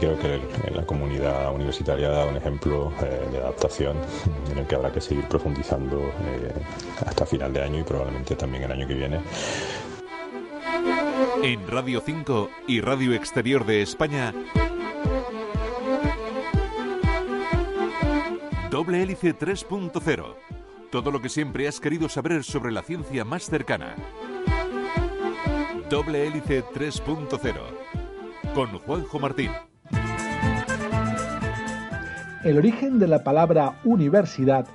Creo que la comunidad universitaria dado un ejemplo eh, de adaptación en el que habrá que seguir profundizando eh, hasta final de año y probablemente también el año que viene. En Radio 5 y Radio Exterior de España, Doble Hélice 3.0. Todo lo que siempre has querido saber sobre la ciencia más cercana. Doble Hélice 3.0. Con Juanjo Martín. El origen de la palabra universidad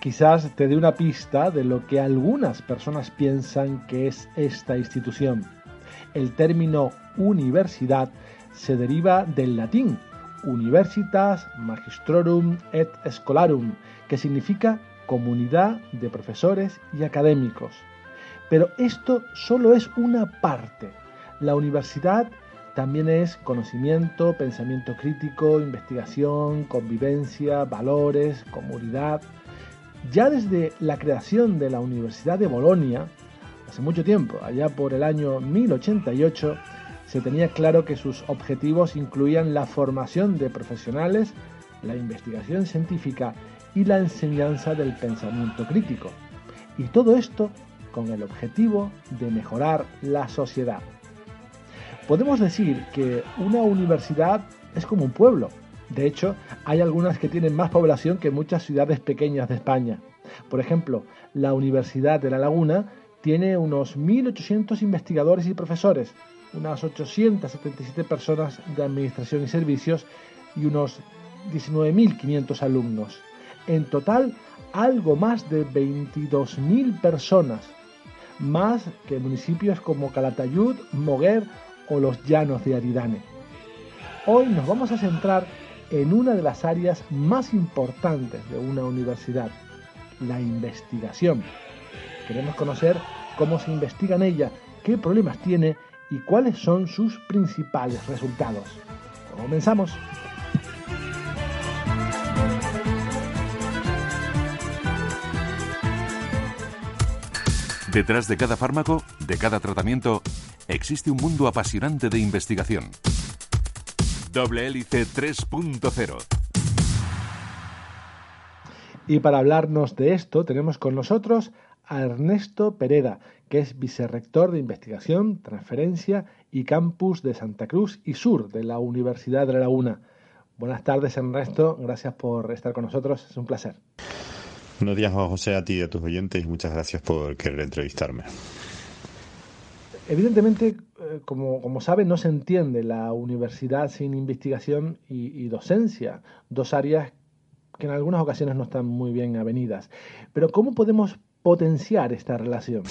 quizás te dé una pista de lo que algunas personas piensan que es esta institución. El término universidad se deriva del latín universitas magistrorum et scholarum, que significa comunidad de profesores y académicos. Pero esto solo es una parte. La universidad también es conocimiento, pensamiento crítico, investigación, convivencia, valores, comunidad. Ya desde la creación de la Universidad de Bolonia, hace mucho tiempo, allá por el año 1088, se tenía claro que sus objetivos incluían la formación de profesionales, la investigación científica y la enseñanza del pensamiento crítico. Y todo esto con el objetivo de mejorar la sociedad. Podemos decir que una universidad es como un pueblo. De hecho, hay algunas que tienen más población que muchas ciudades pequeñas de España. Por ejemplo, la Universidad de La Laguna tiene unos 1.800 investigadores y profesores, unas 877 personas de administración y servicios y unos 19.500 alumnos. En total, algo más de 22.000 personas, más que municipios como Calatayud, Moguer o los llanos de Aridane. Hoy nos vamos a centrar en una de las áreas más importantes de una universidad, la investigación. Queremos conocer cómo se investiga en ella, qué problemas tiene y cuáles son sus principales resultados. Comenzamos. Detrás de cada fármaco, de cada tratamiento, existe un mundo apasionante de investigación. Doble Hélice 3.0 Y para hablarnos de esto tenemos con nosotros a Ernesto Pereda, que es vicerrector de investigación, transferencia y campus de Santa Cruz y Sur de la Universidad de La Laguna. Buenas tardes, Ernesto. Gracias por estar con nosotros. Es un placer. Buenos días, Juan José, a ti y a tus oyentes y muchas gracias por querer entrevistarme. Evidentemente, eh, como, como saben, no se entiende la universidad sin investigación y, docencia, dos áreas que en algunas ocasiones no están muy bien avenidas. Pero ¿cómo podemos potenciar esta relación?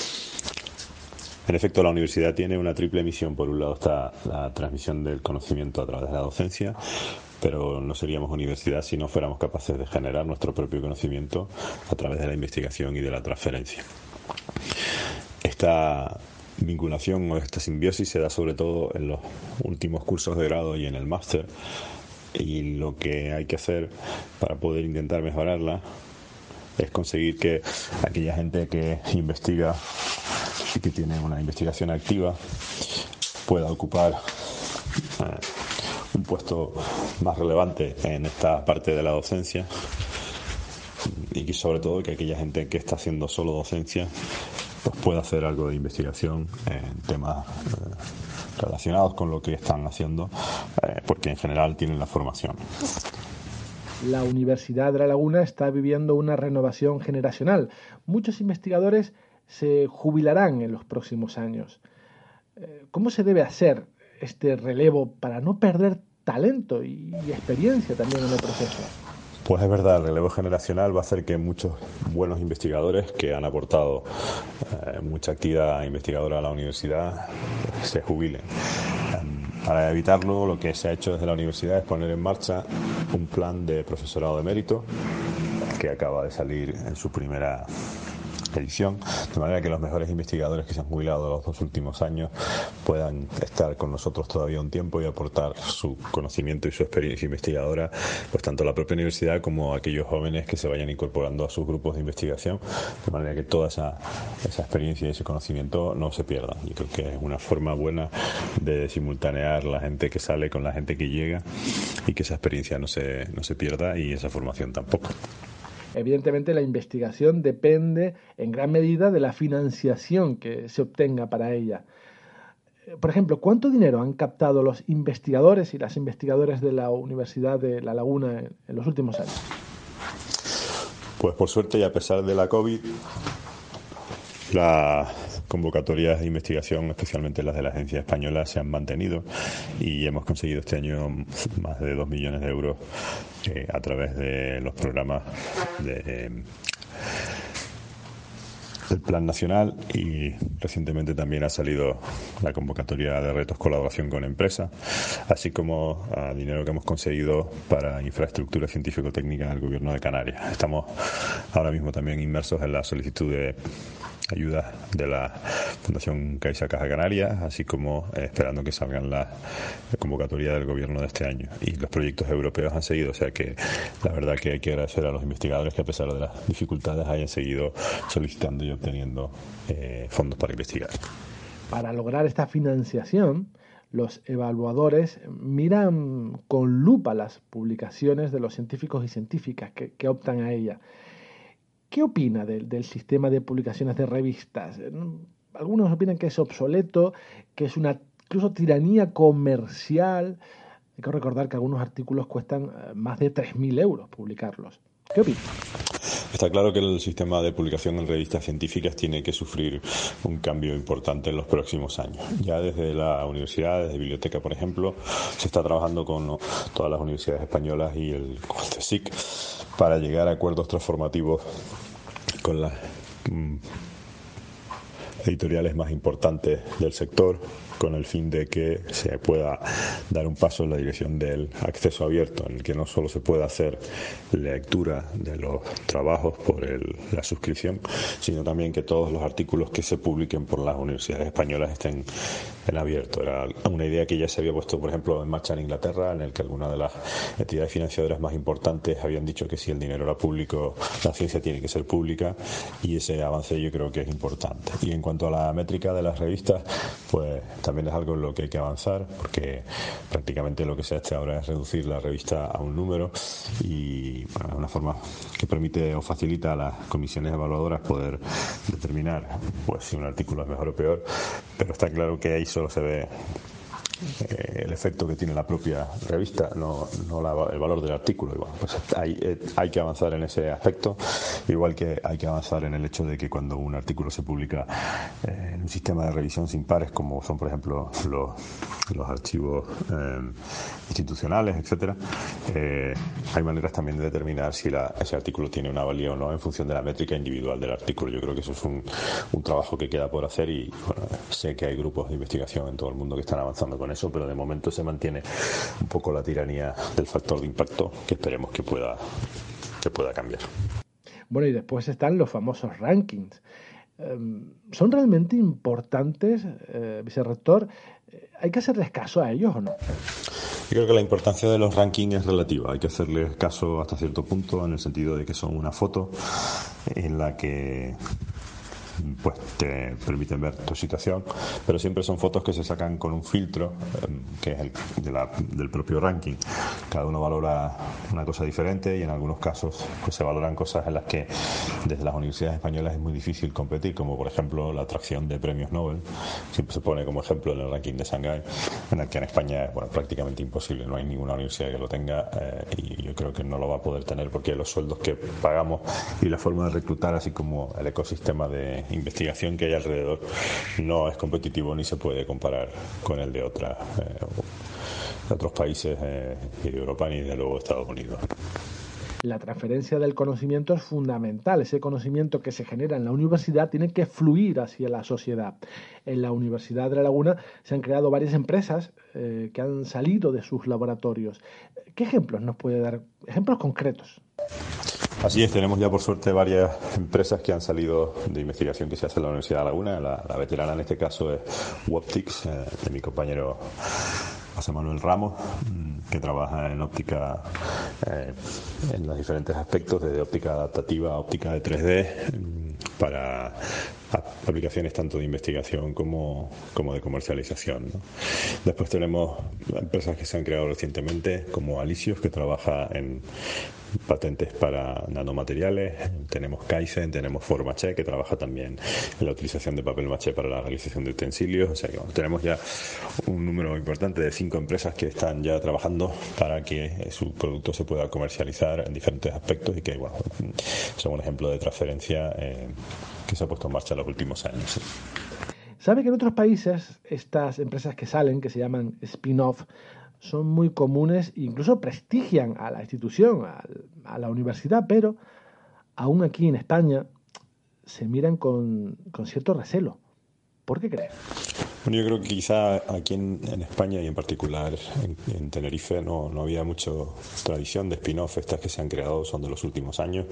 En efecto, la universidad tiene una triple misión. Por un lado está la transmisión del conocimiento a través de la docencia, pero no seríamos universidad si no fuéramos capaces de generar nuestro propio conocimiento a través de la investigación y de la transferencia. Esta vinculación o esta simbiosis se da sobre todo en los últimos cursos de grado y en el máster. Y lo que hay que hacer para poder intentar mejorarla es conseguir que aquella gente que investiga y que tiene una investigación activa pueda ocupar eh, un puesto más relevante en esta parte de la docencia y sobre todo que aquella gente que está haciendo solo docencia pues pueda hacer algo de investigación en temas eh, relacionados con lo que están haciendo eh, porque en general tienen la formación. La Universidad de La Laguna está viviendo una renovación generacional. Muchos investigadores se jubilarán en los próximos años. Eh, ¿Cómo se debe hacer este relevo para no perder talento y experiencia también en el proceso? Pues es verdad, el relevo generacional va a hacer que muchos buenos investigadores que han aportado eh, mucha actividad investigadora a la universidad se jubilen. Em, para evitarlo, lo que se ha hecho desde la universidad es poner en marcha un plan de profesorado de mérito que acaba de salir en su primera edición, de manera que los mejores investigadores que se han jubilado los dos últimos años puedan estar con nosotros todavía un tiempo y aportar su conocimiento y su experiencia investigadora, pues tanto a la propia universidad como a aquellos jóvenes que se vayan incorporando a sus grupos de investigación, de manera que toda esa, esa experiencia y ese conocimiento no se pierdan. Yo creo que es una forma buena de simultanear la gente que sale con la gente que llega y que esa experiencia no se, no se pierda y esa formación tampoco. Evidentemente la investigación depende en gran medida de la financiación que se obtenga para ella. Por ejemplo, ¿cuánto dinero han captado los investigadores y las investigadoras de la Universidad de La Laguna en, los últimos años? Pues por suerte y a pesar de la COVID, la, convocatorias de investigación, especialmente las de la Agencia Española, se han mantenido y hemos conseguido este año más de dos millones de euros eh, a través de los programas de del Plan Nacional y recientemente también ha salido la convocatoria de retos colaboración con empresas, así como a dinero que hemos conseguido para infraestructura científico-técnica del Gobierno de Canarias. Estamos ahora mismo también inmersos en la solicitud de ayuda de la Fundación Caixa Caja Canarias, así como eh, esperando que salgan la convocatoria del gobierno de este año. Y los proyectos europeos han seguido, o sea que la verdad que hay que agradecer a los investigadores que a pesar de las dificultades hayan seguido solicitando y obteniendo eh, fondos para investigar. Para lograr esta financiación, los evaluadores miran con lupa las publicaciones de los científicos y científicas que optan a ella ¿Qué opina del, sistema de publicaciones de revistas? Algunos opinan que es obsoleto, que es una incluso tiranía comercial. Hay que recordar que algunos artículos cuestan eh, más de 3.000 euros publicarlos. ¿Qué opina? Está claro que el sistema de publicación en revistas científicas tiene que sufrir un cambio importante en los próximos años. Ya desde la universidad, desde biblioteca, por ejemplo, se está trabajando con todas las universidades españolas y el CSIC para llegar a acuerdos transformativos con las mm, editoriales más importantes del sector con el fin de que se pueda dar un paso en la dirección del acceso abierto, en el que no solo se pueda hacer lectura de los trabajos por la suscripción, sino también que todos los artículos que se publiquen por las universidades españolas estén en abierto. Era una idea que ya se había puesto, por ejemplo, en marcha en Inglaterra, en el que algunas de las entidades financiadoras más importantes habían dicho que si el dinero era público, la ciencia tiene que ser pública y ese avance yo creo que es importante. Y en cuanto a la métrica de las revistas, pues también es algo en lo que hay que avanzar, porque prácticamente lo que se hace ahora es reducir la revista a un número y bueno, una forma que permite o facilita a las comisiones evaluadoras poder determinar pues si un artículo es mejor o peor, pero está claro que ahí solo se ve eh, el efecto que tiene la propia revista, no, el valor del artículo. Igual, pues hay, eh, hay, que avanzar en ese aspecto, igual que hay que avanzar en el hecho de que cuando un artículo se publica eh, en un sistema de revisión sin pares, como son por ejemplo los, los archivos institucionales, etcétera, hay maneras también de determinar si ese artículo tiene una valía o no en función de la métrica individual del artículo. Yo creo que eso es un, un trabajo que queda por hacer y sé que hay grupos de investigación en todo el mundo que están avanzando con eso, pero de momento se mantiene un poco la tiranía del factor de impacto que esperemos que pueda, que pueda cambiar. Bueno, y después están los famosos rankings. Em, ¿Son realmente importantes, eh, vicerrector? ¿Hay que hacerles caso a ellos o no? Yo creo que la importancia de los rankings es relativa. Hay que hacerles caso hasta cierto punto en el sentido de que son una foto en la que pues te permiten ver tu situación, pero siempre son fotos que se sacan con un filtro, em, que es el del propio ranking. Cada uno valora una cosa diferente y en algunos casos pues, se valoran cosas en las que desde las universidades españolas es muy difícil competir, como por ejemplo la atracción de premios Nobel. Siempre se pone como ejemplo en el ranking de Shanghái, en el que en España es bueno, prácticamente imposible, no hay ninguna universidad que lo tenga eh, y yo creo que no lo va a poder tener porque los sueldos que pagamos y la forma de reclutar, así como el ecosistema de investigación que hay alrededor no es competitivo ni se puede comparar con el de otras eh, otros países eh, de Europa ni de luego Estados Unidos. La transferencia del conocimiento es fundamental. Ese conocimiento que se genera en la universidad tiene que fluir hacia la sociedad. En la Universidad de La Laguna se han creado varias empresas eh, que han salido de sus laboratorios. ¿Qué ejemplos nos puede dar? Ejemplos concretos. Así es, tenemos ya por suerte varias empresas que han salido de investigación que se hace en la Universidad de Laguna. La, veterana en este caso es Woptics, eh, de mi compañero José Manuel Ramos, mm, que trabaja en óptica eh, en los diferentes aspectos, desde óptica adaptativa a óptica de 3D, mm, para aplicaciones tanto de investigación como, como de comercialización. Después tenemos empresas que se han creado recientemente, como Alicios, que trabaja en patentes para nanomateriales, tenemos Kaizen, tenemos Formaché, que trabaja también en la utilización de papel maché para la realización de utensilios, o sea que tenemos ya un número importante de cinco empresas que están ya trabajando para que su producto se pueda comercializar en diferentes aspectos y que bueno, son un ejemplo de transferencia eh, que se ha puesto en marcha últimos años. ¿Sabe que en otros países estas empresas que salen, que se llaman spin-off, son muy comunes e incluso prestigian a la institución, a, la universidad, pero aún aquí en España se miran con, con cierto recelo. ¿Por qué crees? Bueno, yo creo que quizá aquí en, España y en particular en, Tenerife no, no, había mucha tradición de spin-off. Estas que se han creado son de los últimos años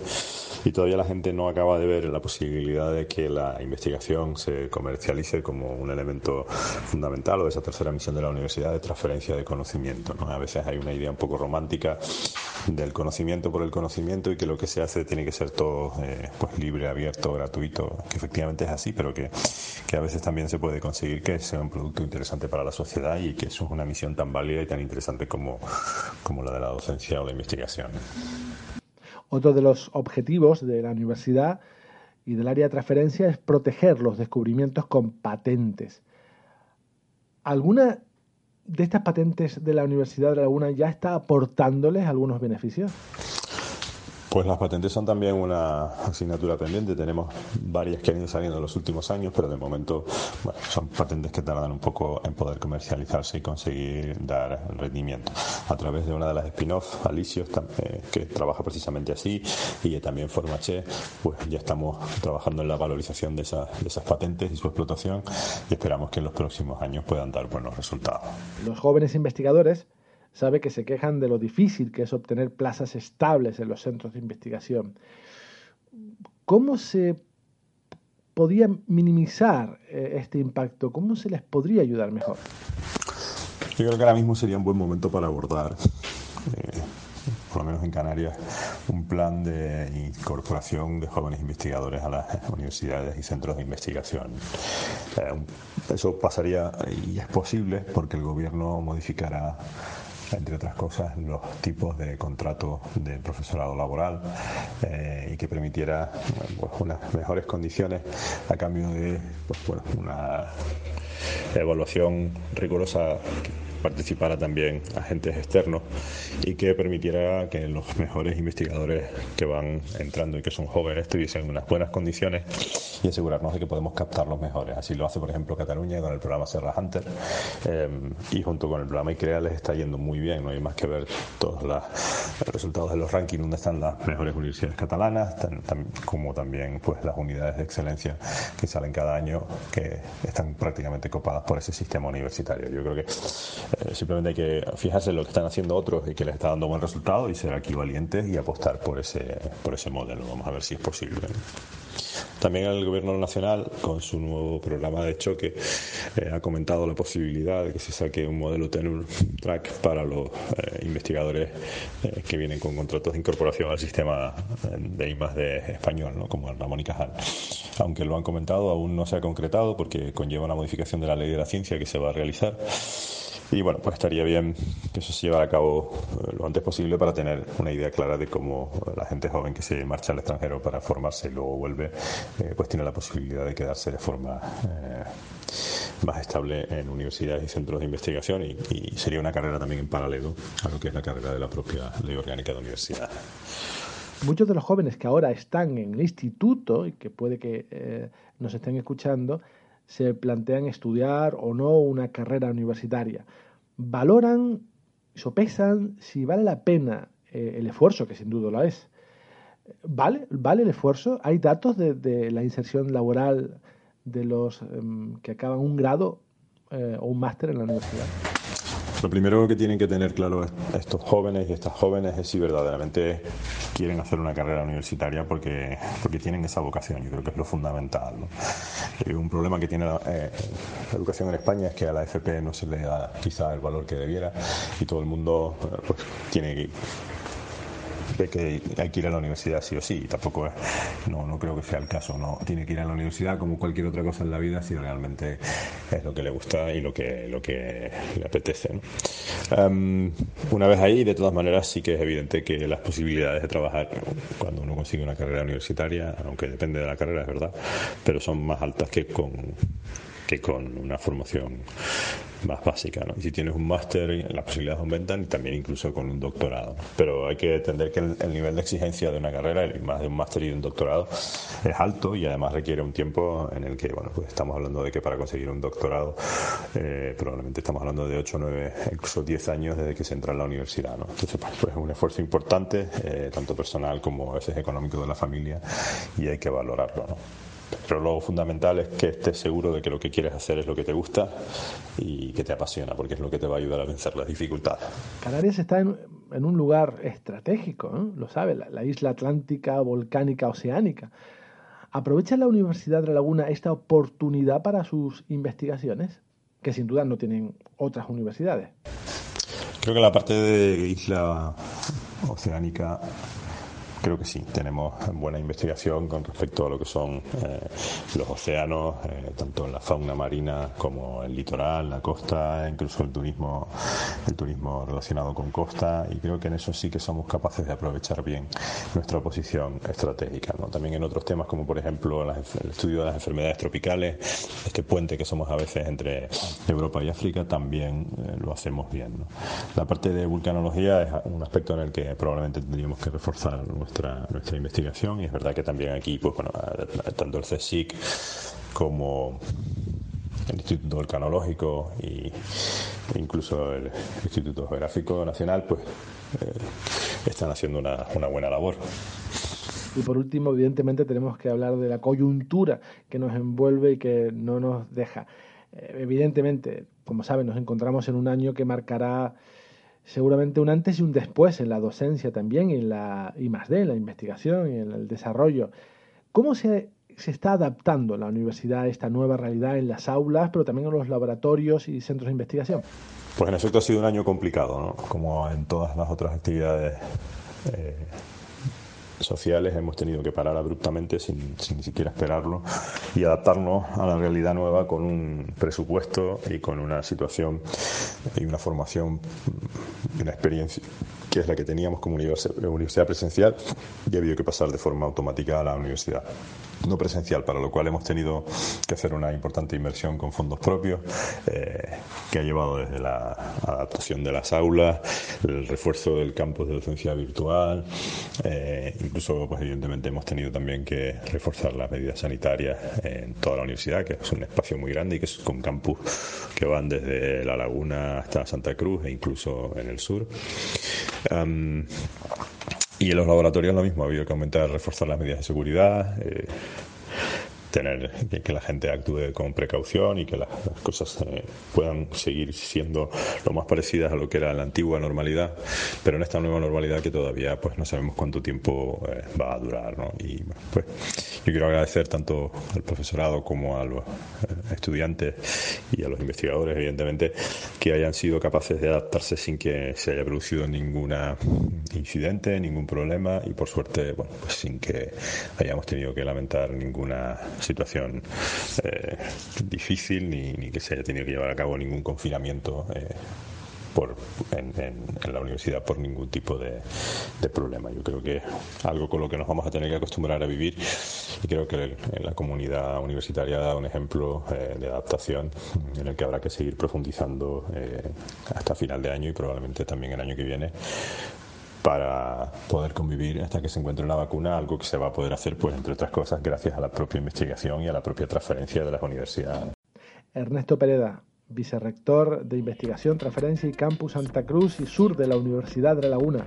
y todavía la gente no acaba de ver la posibilidad de que la investigación se comercialice como un elemento fundamental o de esa tercera misión de la universidad de transferencia de conocimiento. ¿no? A veces hay una idea un poco romántica del conocimiento por el conocimiento y que lo que se hace tiene que ser todo eh, pues libre, abierto, gratuito, que efectivamente es así, pero que, que a veces también se puede conseguir que sea un producto interesante para la sociedad y que eso es una misión tan válida y tan interesante como, como la de la docencia o la investigación. Otro de los objetivos de la universidad y del área de transferencia es proteger los descubrimientos con patentes. ¿Alguna de estas patentes de la Universidad de La Laguna ya está aportándoles algunos beneficios? Pues las patentes son también una asignatura pendiente. Tenemos varias que han ido saliendo en los últimos años, pero de momento son patentes que tardan un poco en poder comercializarse y conseguir dar rendimiento. A través de una de las spin-off, Alicios, eh, que trabaja precisamente así, y también Formache, pues ya estamos trabajando en la valorización de esas patentes y su explotación y esperamos que en los próximos años puedan dar buenos resultados. Los jóvenes investigadores sabe que se quejan de lo difícil que es obtener plazas estables en los centros de investigación. ¿Cómo se podía minimizar eh, este impacto? ¿Cómo se les podría ayudar mejor? Yo creo que ahora mismo sería un buen momento para abordar, eh, por lo menos en Canarias, un plan de incorporación de jóvenes investigadores a las universidades y centros de investigación. Eh, eso pasaría, y es posible, porque el gobierno modificará entre otras cosas, los tipos de contrato de profesorado laboral eh, y que permitiera pues, unas mejores condiciones a cambio de pues, una evaluación rigurosa participara también agentes externos y que permitiera que los mejores investigadores que van entrando y que son jóvenes tuviesen unas buenas condiciones y asegurarnos de que podemos captar los mejores. Así lo hace, por ejemplo, Cataluña con el programa Serra Hunter eh, y junto con el programa ICREA les está yendo muy bien. No hay más que ver todos los resultados de los rankings donde están las mejores universidades catalanas, como también pues las unidades de excelencia que salen cada año que están prácticamente copadas por ese sistema universitario. Yo creo que eh, simplemente hay que fijarse en lo que están haciendo otros y que les está dando buen resultado y ser aquí valientes y apostar por ese, por ese modelo. Vamos a ver si es posible. También el Gobierno Nacional, con su nuevo programa de choque, eh, ha comentado la posibilidad de que se saque un modelo tenure track para los eh, investigadores que vienen con contratos de incorporación al sistema de I+D español, ¿no? como Ramón y Cajal. Aunque lo han comentado, aún no se ha concretado porque conlleva una modificación de la ley de la ciencia que se va a realizar. Y bueno, pues estaría bien que eso se llevara a cabo eh, lo antes posible para tener una idea clara de cómo la gente joven que se marcha al extranjero para formarse y luego vuelve, eh, pues tiene la posibilidad de quedarse de forma eh, más estable en universidades y centros de investigación y, sería una carrera también en paralelo a lo que es la carrera de la propia ley orgánica de universidad. Muchos de los jóvenes que ahora están en el instituto y que puede que nos estén escuchando, se plantean estudiar o no una carrera universitaria. Valoran, sopesan si vale la pena eh, el esfuerzo, que sin duda lo es. ¿Vale, ¿Vale el esfuerzo? ¿Hay datos de, la inserción laboral de los em, que acaban un grado eh, o un máster en la universidad? Lo primero que tienen que tener claro estos jóvenes y estas jóvenes es si verdaderamente quieren hacer una carrera universitaria porque, porque tienen esa vocación. Yo creo que es lo fundamental. Eh, un problema que tiene eh, la, educación en España es que a la FP no se le da quizá el valor que debiera y todo el mundo pues, tiene que que hay que ir a la universidad sí o sí. Tampoco no, no creo que sea el caso. No tiene que ir a la universidad como cualquier otra cosa en la vida si realmente es lo que le gusta y lo que, lo que le apetece. Em, una vez ahí, de todas maneras, sí que es evidente que las posibilidades de trabajar cuando uno consigue una carrera universitaria, aunque depende de la carrera, es verdad, pero son más altas que con que con una formación más básica. ¿no? Y si tienes un máster, las posibilidades aumentan y también incluso con un doctorado. Pero hay que entender que el, nivel de exigencia de una carrera, más de un máster y de un doctorado, es alto y además requiere un tiempo en el que, bueno, pues estamos hablando de que para conseguir un doctorado eh, probablemente estamos hablando de 8, 9, incluso 10 años desde que se entra en la universidad. ¿no? Entonces, pues, pues, es un esfuerzo importante, eh, tanto personal como a veces económico de la familia y hay que valorarlo. ¿no? Pero lo fundamental es que estés seguro de que lo que quieres hacer es lo que te gusta y que te apasiona, porque es lo que te va a ayudar a vencer las dificultades. Canarias está en, un lugar estratégico, lo sabe, la, isla atlántica, volcánica, oceánica. ¿Aprovecha la Universidad de La Laguna esta oportunidad para sus investigaciones? Que sin duda no tienen otras universidades. Creo que la parte de isla oceánica Creo que sí, tenemos buena investigación con respecto a lo que son eh, los océanos, eh, tanto en la fauna marina como el litoral, la costa, incluso el turismo, el turismo relacionado con costa, y creo que en eso sí que somos capaces de aprovechar bien nuestra posición estratégica. También en otros temas como por ejemplo el estudio de las enfermedades tropicales, este puente que somos a veces entre Europa y África, también eh, lo hacemos bien. La parte de vulcanología es un aspecto en el que probablemente tendríamos que reforzar nuestra, investigación y es verdad que también aquí, pues bueno, tanto el CSIC como el Instituto Volcanológico e incluso el Instituto Geográfico Nacional, pues eh, están haciendo una, una buena labor. Y por último, evidentemente, tenemos que hablar de la coyuntura que nos envuelve y que no nos deja. Eh, evidentemente, como saben, nos encontramos en un año que marcará seguramente un antes y un después en la docencia también, en la I más D, en la investigación y en el desarrollo. ¿Cómo se, se está adaptando la universidad a esta nueva realidad en las aulas, pero también en los laboratorios y centros de investigación? Pues en efecto ha sido un año complicado, ¿no? como en todas las otras actividades eh, sociales hemos tenido que parar abruptamente sin, ni siquiera esperarlo y adaptarnos a la realidad nueva con un presupuesto y con una situación y una formación una experiencia que es la que teníamos como universidad presencial y ha habido que pasar de forma automática a la universidad no presencial, para lo cual hemos tenido que hacer una importante inversión con fondos propios, eh, que ha llevado desde la adaptación de las aulas, el refuerzo del campus de docencia virtual, eh, incluso, pues evidentemente, hemos tenido también que reforzar las medidas sanitarias en toda la universidad, que es un espacio muy grande y que es con campus que van desde La Laguna hasta Santa Cruz e incluso en el sur. Y en los laboratorios lo mismo, ha habido que aumentar, reforzar las medidas de seguridad, eh, tener que, la gente actúe con precaución y que las, cosas eh, puedan seguir siendo lo más parecidas a lo que era la antigua normalidad, pero en esta nueva normalidad que todavía pues no sabemos cuánto tiempo eh, va a durar, ¿no? Y pues yo quiero agradecer tanto al profesorado como a los eh, estudiantes y a los investigadores, evidentemente, que hayan sido capaces de adaptarse sin que se haya producido ningún incidente, ningún problema y por suerte, bueno, pues sin que hayamos tenido que lamentar ninguna situación eh, difícil ni, que se haya tenido que llevar a cabo ningún confinamiento eh, por, en, la universidad por ningún tipo de, problema. Yo creo que algo con lo que nos vamos a tener que acostumbrar a vivir y creo que la comunidad universitaria dado un ejemplo eh, de adaptación en el que habrá que seguir profundizando hasta final de año y probablemente también el año que viene para poder convivir hasta que se encuentre una vacuna, algo que se va a poder hacer, pues entre otras cosas, gracias a la propia investigación y a la propia transferencia de las universidades. Ernesto Pereda, vicerrector de investigación, transferencia y campus Santa Cruz y Sur de la Universidad de La Laguna.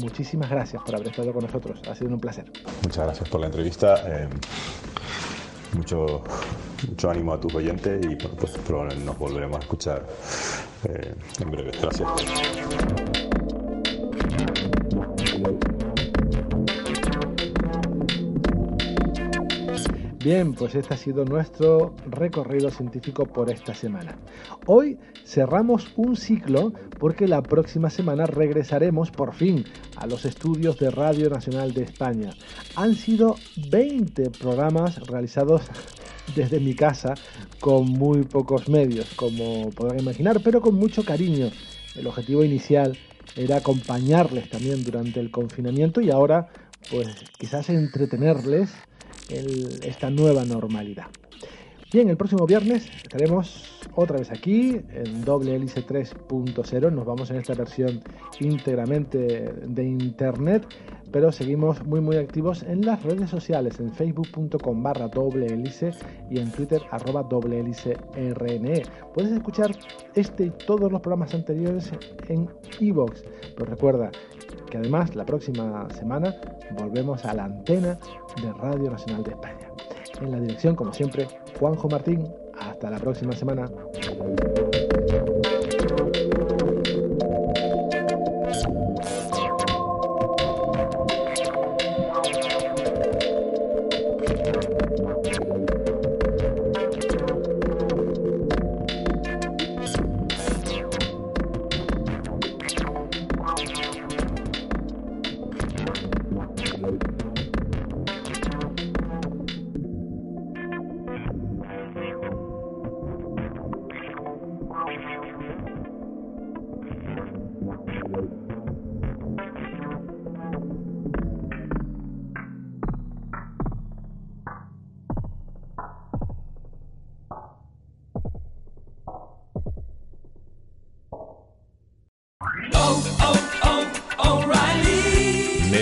Muchísimas gracias por haber estado con nosotros. Ha sido un placer. Muchas gracias por la entrevista. Eh, mucho, mucho ánimo a tus oyentes y pues probablemente nos volveremos a escuchar eh, en breve. Gracias. Bien, pues este ha sido nuestro recorrido científico por esta semana. Hoy cerramos un ciclo porque la próxima semana regresaremos por fin a los estudios de Radio Nacional de España. Han sido 20 programas realizados desde mi casa con muy pocos medios, como podrán imaginar, pero con mucho cariño. El objetivo inicial era acompañarles también durante el confinamiento y ahora pues quizás entretenerles esta nueva normalidad. Bien, el próximo viernes estaremos otra vez aquí en doble hélice 3.0. Nos vamos en esta versión íntegramente de internet, pero seguimos muy muy activos en las redes sociales, en facebook.com barra doble hélice y en twitter arroba doble hélice rne. Puedes escuchar este y todos los programas anteriores en iVoox, pero recuerda que además la próxima semana volvemos a la antena de Radio Nacional de España. En la dirección, como siempre, Juanjo Martín. Hasta la próxima semana.